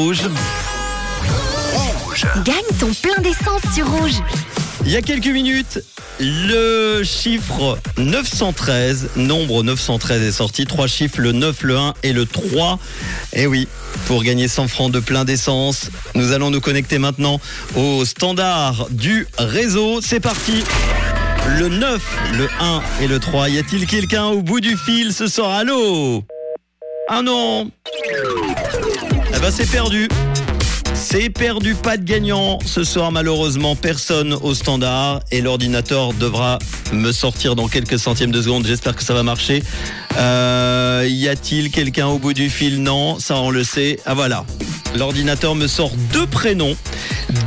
Rouge. Gagne ton plein d'essence sur Rouge. Il y a quelques minutes, le chiffre 913, nombre 913 est sorti. Trois chiffres, le 9, le 1 et le 3. Et oui, pour gagner 100 francs de plein d'essence, nous allons nous connecter maintenant au standard du réseau. C'est parti le 9, le 1 et le 3. Y a-t-il quelqu'un au bout du fil ce soir? Allô? Ah non Eh ben c'est perdu. C'est perdu, pas de gagnant. Ce soir, malheureusement, personne au standard et l'ordinateur devra me sortir dans quelques centièmes de seconde. J'espère que ça va marcher. Euh, y a-t-il quelqu'un au bout du fil? Non, ça on le sait. Ah voilà. L'ordinateur me sort deux prénoms,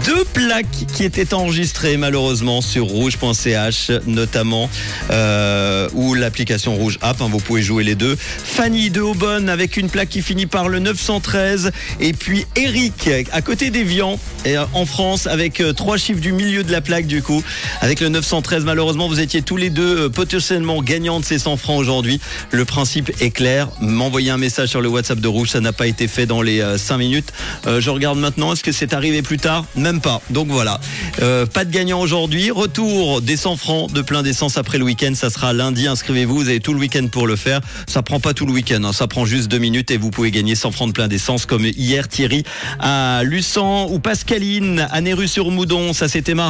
deux plaques qui étaient enregistrées malheureusement sur rouge.ch notamment, euh, ou l'application Rouge App, hein, vous pouvez jouer les deux. Fanny de Aubonne avec une plaque qui finit par le 913, et puis Eric à côté d'Evian, euh, en France, avec euh, trois chiffres du milieu de la plaque du coup, avec le 913 malheureusement vous étiez tous les deux euh, potentiellement gagnants de ces 100 francs aujourd'hui. Le principe est clair, m'envoyer un message sur le WhatsApp de Rouge, ça n'a pas été fait dans les 5 minutes. Euh, je regarde maintenant, est-ce que c'est arrivé plus tard? Même pas. Donc voilà, Euh, pas de gagnant aujourd'hui. Retour des 100 francs de plein d'essence après le week-end, ça sera lundi. Inscrivez-vous, vous avez tout le week-end pour le faire. Ça prend pas tout le week-end, hein. ça prend juste deux minutes et vous pouvez gagner 100 francs de plein d'essence comme hier Thierry à Luçon ou Pascaline à Néru-sur-Moudon. Ça c'était marrant.